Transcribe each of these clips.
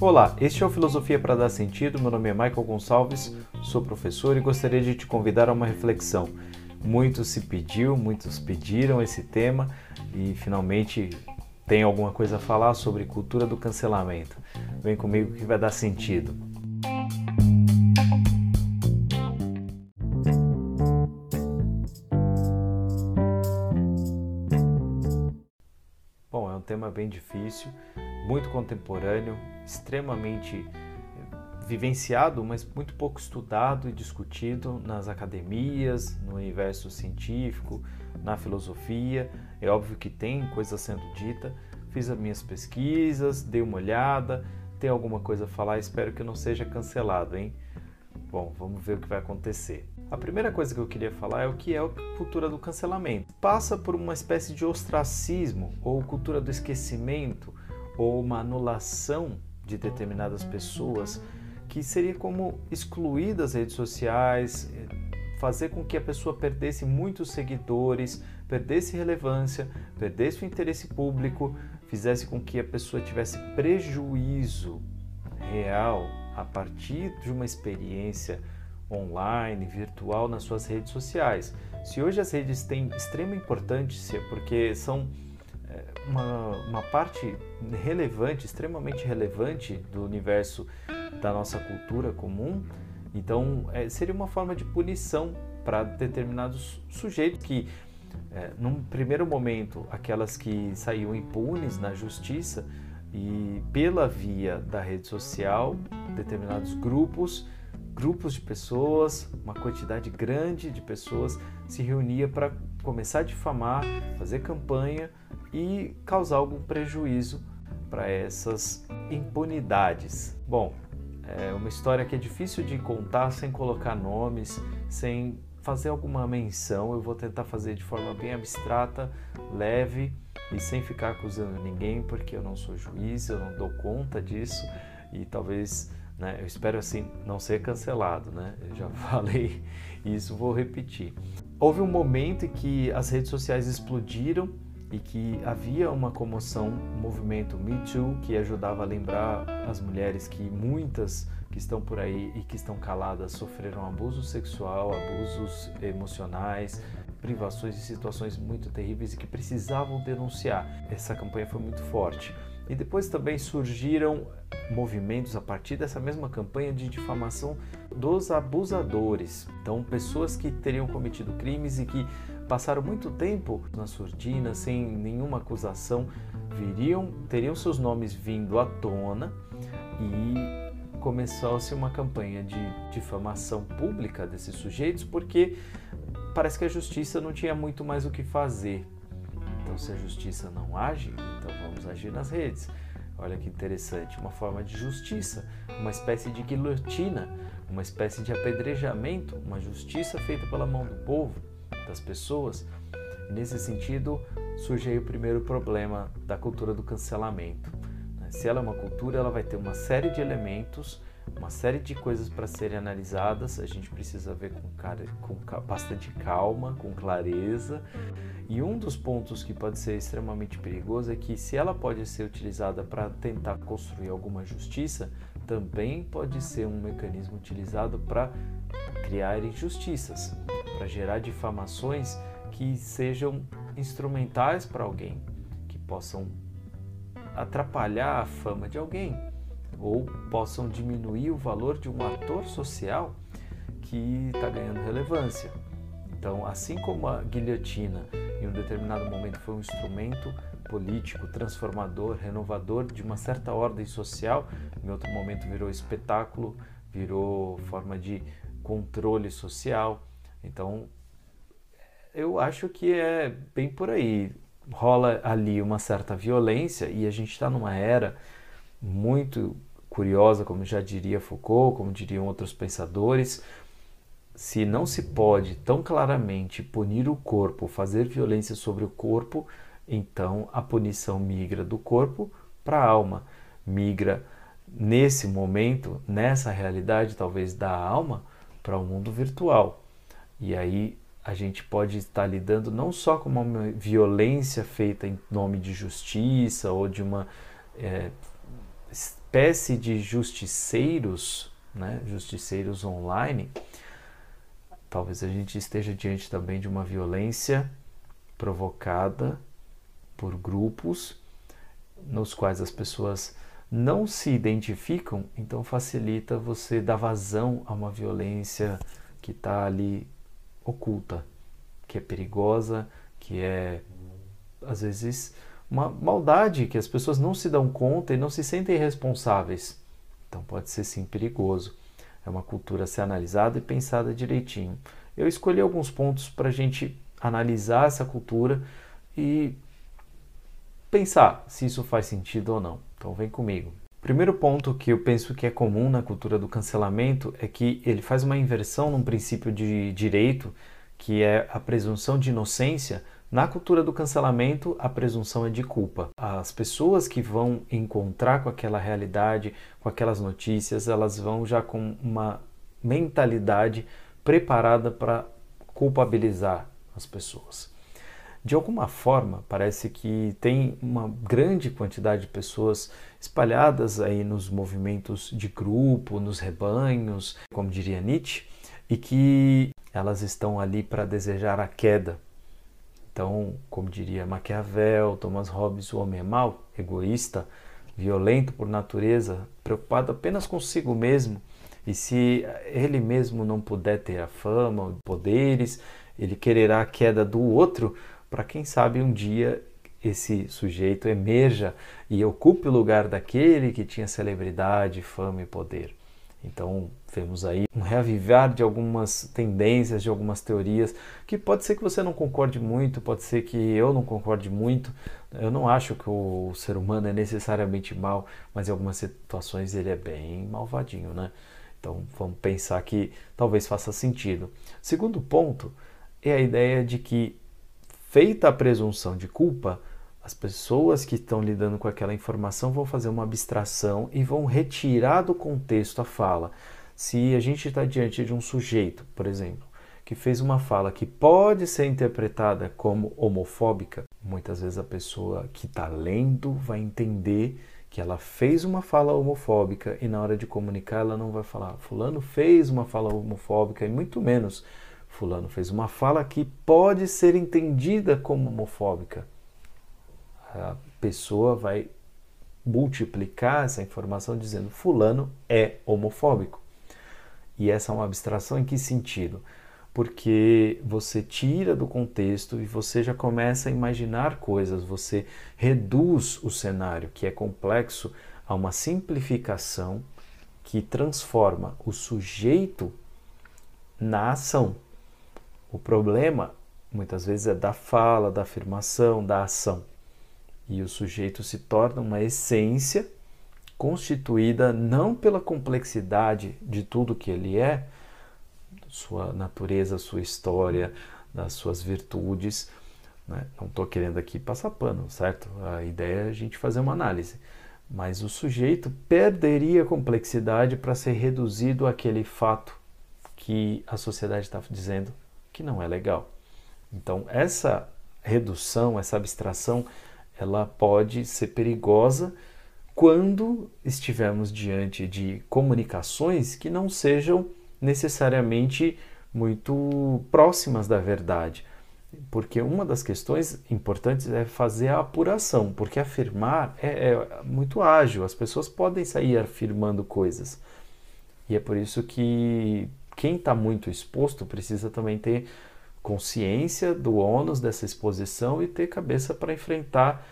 Olá, este é o Filosofia para Dar Sentido. Meu nome é Michael Gonçalves, sou professor e gostaria de te convidar a uma reflexão. Muito se pediu, muitos pediram esse tema e finalmente tem alguma coisa a falar sobre cultura do cancelamento. Vem comigo que vai dar sentido. Bem difícil, muito contemporâneo, extremamente eh, vivenciado, mas muito pouco estudado e discutido nas academias, no universo científico, na filosofia. É óbvio que tem coisa sendo dita. Fiz as minhas pesquisas, dei uma olhada, tem alguma coisa a falar, espero que não seja cancelado, hein? Bom, vamos ver o que vai acontecer. A primeira coisa que eu queria falar é o que é a cultura do cancelamento. Passa por uma espécie de ostracismo ou cultura do esquecimento ou uma anulação de determinadas pessoas que seria como excluir das redes sociais, fazer com que a pessoa perdesse muitos seguidores, perdesse relevância, perdesse o interesse público, fizesse com que a pessoa tivesse prejuízo real a partir de uma experiência online, virtual nas suas redes sociais. Se hoje as redes têm extrema importância porque são é, uma, uma parte relevante, extremamente relevante do universo da nossa cultura comum, então é, seria uma forma de punição para determinados sujeitos que, é, num primeiro momento, aquelas que saíam impunes na justiça e pela via da rede social, determinados grupos, grupos de pessoas, uma quantidade grande de pessoas se reunia para começar a difamar, fazer campanha e causar algum prejuízo para essas impunidades. Bom, é uma história que é difícil de contar sem colocar nomes, sem fazer alguma menção. Eu vou tentar fazer de forma bem abstrata, leve e sem ficar acusando ninguém, porque eu não sou juiz, eu não dou conta disso e talvez, né, eu espero assim não ser cancelado, né? Eu já falei isso, vou repetir. Houve um momento em que as redes sociais explodiram e que havia uma comoção, um movimento Me Too que ajudava a lembrar as mulheres que muitas que estão por aí e que estão caladas sofreram abuso sexual, abusos emocionais, privações e situações muito terríveis e que precisavam denunciar. Essa campanha foi muito forte. E depois também surgiram movimentos a partir dessa mesma campanha de difamação dos abusadores. Então, pessoas que teriam cometido crimes e que passaram muito tempo na surdina, sem nenhuma acusação, viriam, teriam seus nomes vindo à tona e começou-se uma campanha de difamação pública desses sujeitos porque parece que a justiça não tinha muito mais o que fazer. Então, se a justiça não age, agir nas redes. Olha que interessante, uma forma de justiça, uma espécie de guilhotina, uma espécie de apedrejamento, uma justiça feita pela mão do povo das pessoas. nesse sentido, surge aí o primeiro problema da cultura do cancelamento. Se ela é uma cultura, ela vai ter uma série de elementos, uma série de coisas para serem analisadas. A gente precisa ver com, cara, com bastante calma, com clareza. E um dos pontos que pode ser extremamente perigoso é que, se ela pode ser utilizada para tentar construir alguma justiça, também pode ser um mecanismo utilizado para criar injustiças para gerar difamações que sejam instrumentais para alguém, que possam atrapalhar a fama de alguém ou possam diminuir o valor de um ator social que está ganhando relevância. Então, assim como a guilhotina em um determinado momento foi um instrumento político transformador, renovador de uma certa ordem social, em outro momento virou espetáculo, virou forma de controle social. Então, eu acho que é bem por aí. Rola ali uma certa violência e a gente está numa era muito curiosa, como já diria Foucault, como diriam outros pensadores. Se não se pode tão claramente punir o corpo, fazer violência sobre o corpo, então a punição migra do corpo para a alma, migra nesse momento, nessa realidade talvez da alma, para o mundo virtual. E aí a gente pode estar lidando não só com uma violência feita em nome de justiça ou de uma é, espécie de justiceiros, né, justiceiros online, talvez a gente esteja diante também de uma violência provocada por grupos nos quais as pessoas não se identificam, então facilita você dar vazão a uma violência que está ali oculta, que é perigosa, que é às vezes uma maldade que as pessoas não se dão conta e não se sentem responsáveis. Então pode ser sim perigoso. É uma cultura a ser analisada e pensada direitinho. Eu escolhi alguns pontos para a gente analisar essa cultura e pensar se isso faz sentido ou não. Então vem comigo. Primeiro ponto que eu penso que é comum na cultura do cancelamento é que ele faz uma inversão num princípio de direito, que é a presunção de inocência. Na cultura do cancelamento, a presunção é de culpa. As pessoas que vão encontrar com aquela realidade, com aquelas notícias, elas vão já com uma mentalidade preparada para culpabilizar as pessoas de alguma forma, parece que tem uma grande quantidade de pessoas espalhadas aí nos movimentos de grupo, nos rebanhos, como diria Nietzsche, e que elas estão ali para desejar a queda. Então, como diria Maquiavel, Thomas Hobbes, o homem é mau, egoísta, violento por natureza, preocupado apenas consigo mesmo. E se ele mesmo não puder ter a fama, poderes, ele quererá a queda do outro para quem sabe um dia esse sujeito emerja e ocupe o lugar daquele que tinha celebridade, fama e poder. Então, vemos aí um reavivar de algumas tendências, de algumas teorias, que pode ser que você não concorde muito, pode ser que eu não concorde muito. Eu não acho que o ser humano é necessariamente mal, mas em algumas situações ele é bem malvadinho, né? Então, vamos pensar que talvez faça sentido. Segundo ponto é a ideia de que feita a presunção de culpa, as pessoas que estão lidando com aquela informação vão fazer uma abstração e vão retirar do contexto a fala. Se a gente está diante de um sujeito, por exemplo, que fez uma fala que pode ser interpretada como homofóbica, muitas vezes a pessoa que está lendo vai entender que ela fez uma fala homofóbica e na hora de comunicar ela não vai falar fulano fez uma fala homofóbica e muito menos Fulano fez uma fala que pode ser entendida como homofóbica. A pessoa vai multiplicar essa informação dizendo Fulano é homofóbico. E essa é uma abstração em que sentido? Porque você tira do contexto e você já começa a imaginar coisas, você reduz o cenário, que é complexo, a uma simplificação que transforma o sujeito na ação. O problema, muitas vezes, é da fala, da afirmação, da ação. E o sujeito se torna uma essência constituída não pela complexidade de tudo que ele é, sua natureza, sua história, das suas virtudes. Né? Não estou querendo aqui passar pano, certo? A ideia é a gente fazer uma análise. Mas o sujeito perderia complexidade para ser reduzido àquele fato que a sociedade está dizendo que não é legal. Então, essa redução, essa abstração, ela pode ser perigosa quando estivermos diante de comunicações que não sejam necessariamente muito próximas da verdade. Porque uma das questões importantes é fazer a apuração, porque afirmar é, é muito ágil, as pessoas podem sair afirmando coisas. E é por isso que quem está muito exposto precisa também ter consciência do ônus dessa exposição e ter cabeça para enfrentar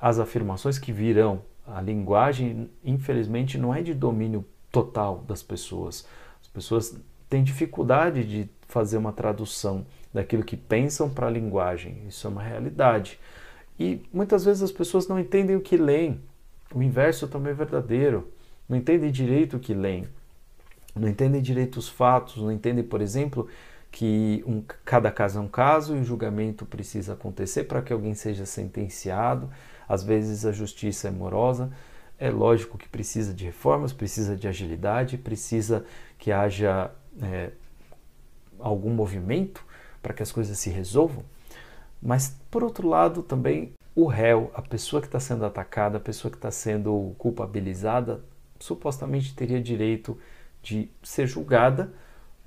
as afirmações que virão. A linguagem, infelizmente, não é de domínio total das pessoas. As pessoas têm dificuldade de fazer uma tradução daquilo que pensam para a linguagem. Isso é uma realidade. E muitas vezes as pessoas não entendem o que leem. O inverso também é verdadeiro. Não entendem direito o que leem não entendem direito os fatos, não entendem, por exemplo, que um, cada caso é um caso e o julgamento precisa acontecer para que alguém seja sentenciado. Às vezes a justiça é morosa. É lógico que precisa de reformas, precisa de agilidade, precisa que haja é, algum movimento para que as coisas se resolvam. Mas, por outro lado, também o réu, a pessoa que está sendo atacada, a pessoa que está sendo culpabilizada, supostamente teria direito de ser julgada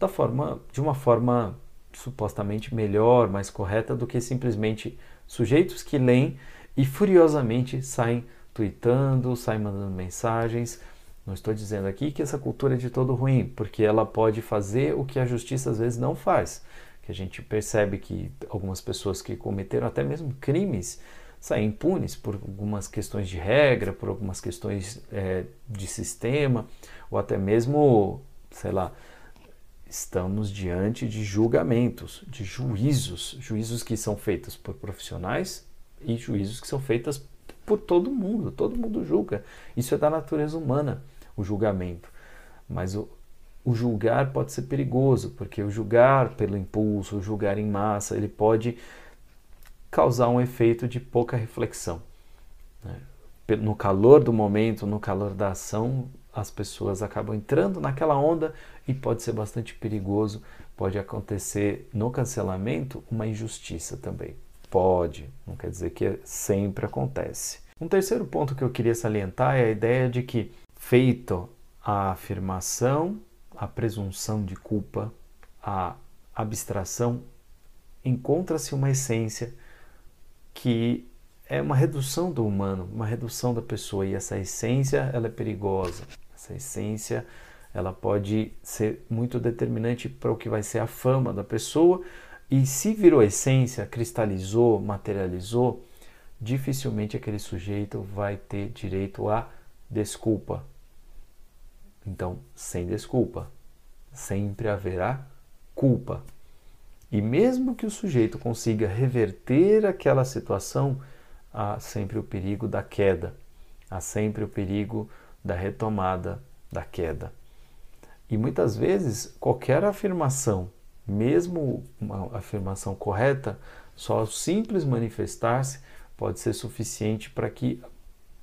da forma, de uma forma supostamente melhor, mais correta do que simplesmente sujeitos que leem e furiosamente saem tweetando, saem mandando mensagens. Não estou dizendo aqui que essa cultura é de todo ruim, porque ela pode fazer o que a justiça às vezes não faz. Que a gente percebe que algumas pessoas que cometeram até mesmo crimes saem impunes por algumas questões de regra, por algumas questões é, de sistema, ou até mesmo, sei lá, estamos diante de julgamentos, de juízos, juízos que são feitos por profissionais e juízos que são feitos por todo mundo, todo mundo julga. Isso é da natureza humana, o julgamento. Mas o, o julgar pode ser perigoso, porque o julgar pelo impulso, o julgar em massa, ele pode causar um efeito de pouca reflexão. Né? No calor do momento, no calor da ação, as pessoas acabam entrando naquela onda e pode ser bastante perigoso. Pode acontecer no cancelamento uma injustiça também. Pode, não quer dizer que sempre acontece. Um terceiro ponto que eu queria salientar é a ideia de que, feito a afirmação, a presunção de culpa, a abstração, encontra-se uma essência que é uma redução do humano, uma redução da pessoa e essa essência ela é perigosa. Essa essência ela pode ser muito determinante para o que vai ser a fama da pessoa e se virou essência, cristalizou, materializou, dificilmente aquele sujeito vai ter direito a desculpa. Então, sem desculpa, sempre haverá culpa. E mesmo que o sujeito consiga reverter aquela situação, há sempre o perigo da queda, há sempre o perigo da retomada da queda. E muitas vezes, qualquer afirmação, mesmo uma afirmação correta, só o simples manifestar-se pode ser suficiente para que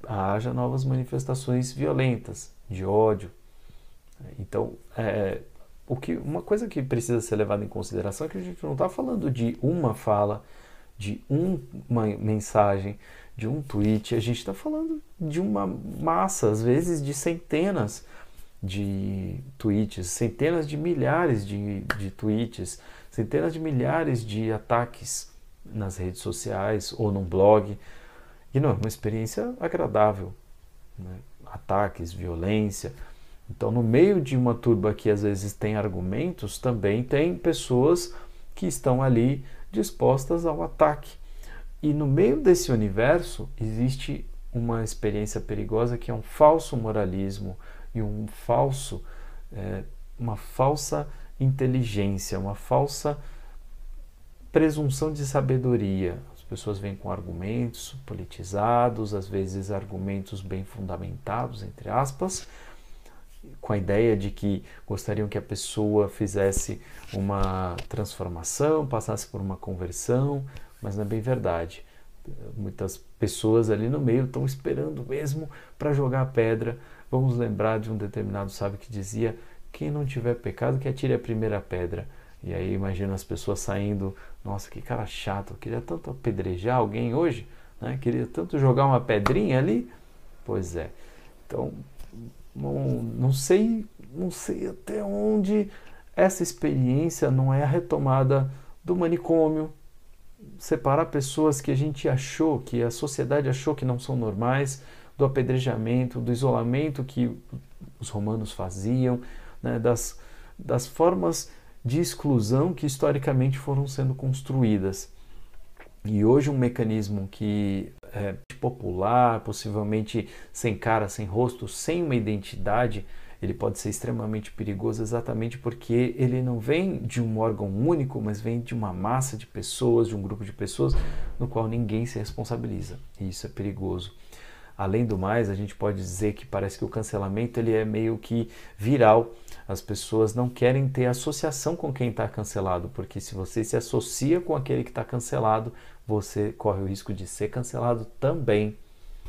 haja novas manifestações violentas, de ódio. Então, é, o que, uma coisa que precisa ser levada em consideração é que a gente não está falando de uma fala, de um, uma mensagem, de um tweet, a gente está falando de uma massa, às vezes de centenas de tweets, centenas de milhares de, de tweets, centenas de milhares de ataques nas redes sociais ou num blog. E não é uma experiência agradável. Né? Ataques, violência, então, no meio de uma turba que às vezes tem argumentos, também tem pessoas que estão ali dispostas ao ataque. E no meio desse universo existe uma experiência perigosa que é um falso moralismo e um falso, é, uma falsa inteligência, uma falsa presunção de sabedoria. As pessoas vêm com argumentos politizados, às vezes argumentos bem fundamentados, entre aspas, com a ideia de que gostariam que a pessoa fizesse uma transformação, passasse por uma conversão, mas não é bem verdade. Muitas pessoas ali no meio estão esperando mesmo para jogar a pedra. Vamos lembrar de um determinado sábio que dizia: quem não tiver pecado, que atire a primeira pedra. E aí imagina as pessoas saindo, nossa, que cara chato, eu queria tanto apedrejar alguém hoje, né? queria tanto jogar uma pedrinha ali. Pois é. Então, não, não sei, não sei até onde essa experiência não é a retomada do manicômio, separar pessoas que a gente achou, que a sociedade achou que não são normais, do apedrejamento, do isolamento que os romanos faziam, né, das, das formas de exclusão que historicamente foram sendo construídas. E hoje um mecanismo que é popular, possivelmente sem cara, sem rosto, sem uma identidade, ele pode ser extremamente perigoso exatamente porque ele não vem de um órgão único, mas vem de uma massa de pessoas, de um grupo de pessoas no qual ninguém se responsabiliza. E isso é perigoso. Além do mais, a gente pode dizer que parece que o cancelamento ele é meio que viral. As pessoas não querem ter associação com quem está cancelado, porque se você se associa com aquele que está cancelado, você corre o risco de ser cancelado também.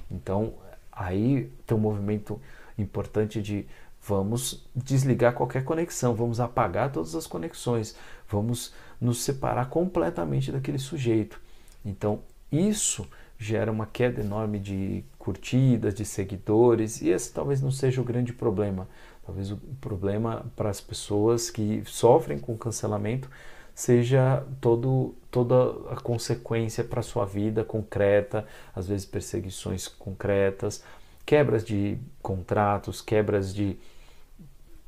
Então, aí tem um movimento importante de vamos desligar qualquer conexão, vamos apagar todas as conexões, vamos nos separar completamente daquele sujeito. Então, isso gera uma queda enorme de curtidas, de seguidores, e esse talvez não seja o grande problema. Talvez o problema para as pessoas que sofrem com cancelamento seja todo, toda a consequência para a sua vida concreta, às vezes perseguições concretas, quebras de contratos, quebras de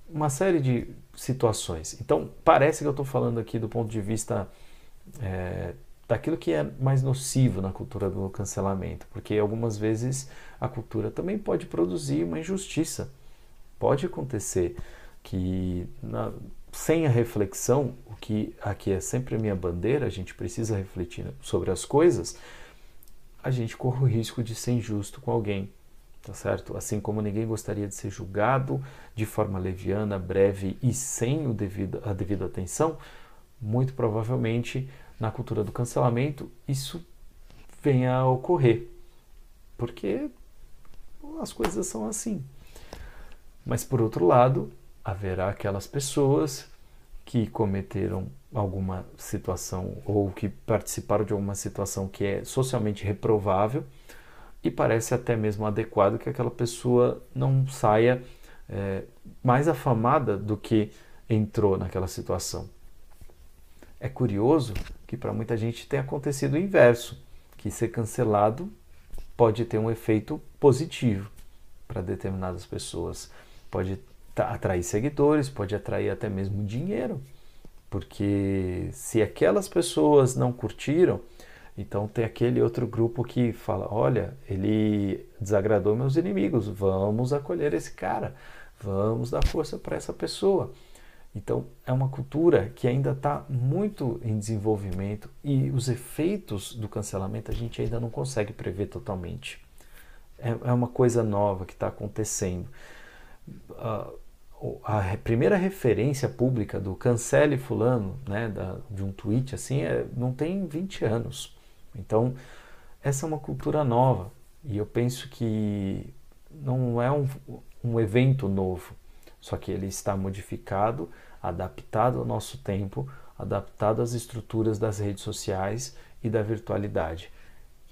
uma série de situações. Então, parece que eu estou falando aqui do ponto de vista é, daquilo que é mais nocivo na cultura do cancelamento, porque algumas vezes a cultura também pode produzir uma injustiça. Pode acontecer que, na, sem a reflexão, o que aqui é sempre a minha bandeira, a gente precisa refletir sobre as coisas, a gente corre o risco de ser injusto com alguém tá certo? Assim como ninguém gostaria de ser julgado de forma leviana, breve e sem o devido, a devida atenção, muito provavelmente na cultura do cancelamento isso venha a ocorrer, porque as coisas são assim. Mas por outro lado, haverá aquelas pessoas que cometeram alguma situação ou que participaram de alguma situação que é socialmente reprovável e parece até mesmo adequado que aquela pessoa não saia é, mais afamada do que entrou naquela situação. É curioso que para muita gente tem acontecido o inverso, que ser cancelado pode ter um efeito positivo para determinadas pessoas. Pode atrair seguidores, pode atrair até mesmo dinheiro, porque se aquelas pessoas não curtiram, então tem aquele outro grupo que fala: olha, ele desagradou meus inimigos, vamos acolher esse cara, vamos dar força para essa pessoa. Então é uma cultura que ainda está muito em desenvolvimento e os efeitos do cancelamento a gente ainda não consegue prever totalmente. É, é uma coisa nova que está acontecendo. A primeira referência pública do cancele fulano, né, da, de um tweet assim, é, não tem 20 anos. Então, essa é uma cultura nova e eu penso que não é um, um evento novo, só que ele está modificado, adaptado ao nosso tempo, adaptado às estruturas das redes sociais e da virtualidade.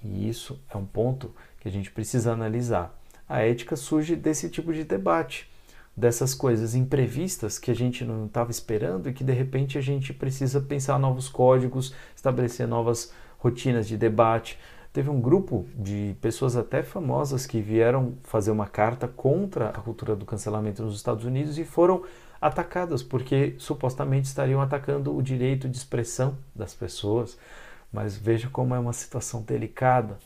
E isso é um ponto que a gente precisa analisar. A ética surge desse tipo de debate, dessas coisas imprevistas que a gente não estava esperando e que de repente a gente precisa pensar novos códigos, estabelecer novas rotinas de debate. Teve um grupo de pessoas até famosas que vieram fazer uma carta contra a cultura do cancelamento nos Estados Unidos e foram atacadas porque supostamente estariam atacando o direito de expressão das pessoas. Mas veja como é uma situação delicada,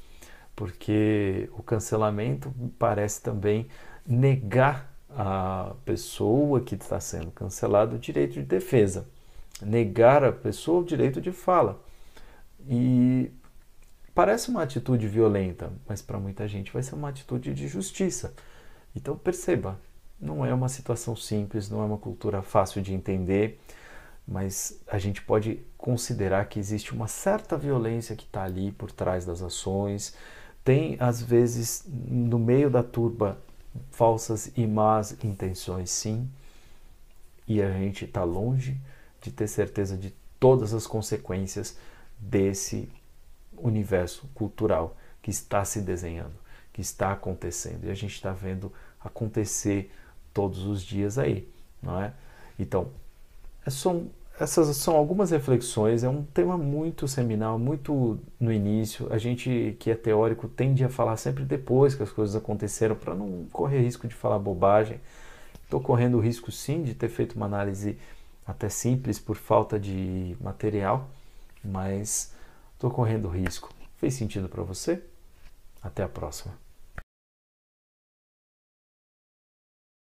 porque o cancelamento parece também negar a pessoa que está sendo cancelada o direito de defesa, negar a pessoa o direito de fala. E parece uma atitude violenta, mas para muita gente vai ser uma atitude de justiça. Então perceba, não é uma situação simples, não é uma cultura fácil de entender, mas a gente pode considerar que existe uma certa violência que está ali por trás das ações. Tem, às vezes, no meio da turba, falsas e más intenções, sim, e a gente está longe de ter certeza de todas as consequências desse universo cultural que está se desenhando, que está acontecendo e a gente está vendo acontecer todos os dias aí, não é? Então, é são, essas são algumas reflexões, é um tema muito seminal, muito no início. A gente que é teórico tende a falar sempre depois que as coisas aconteceram para não correr risco de falar bobagem. Estou correndo o risco sim de ter feito uma análise até simples por falta de material, mas estou correndo risco. Fez sentido para você? Até a próxima.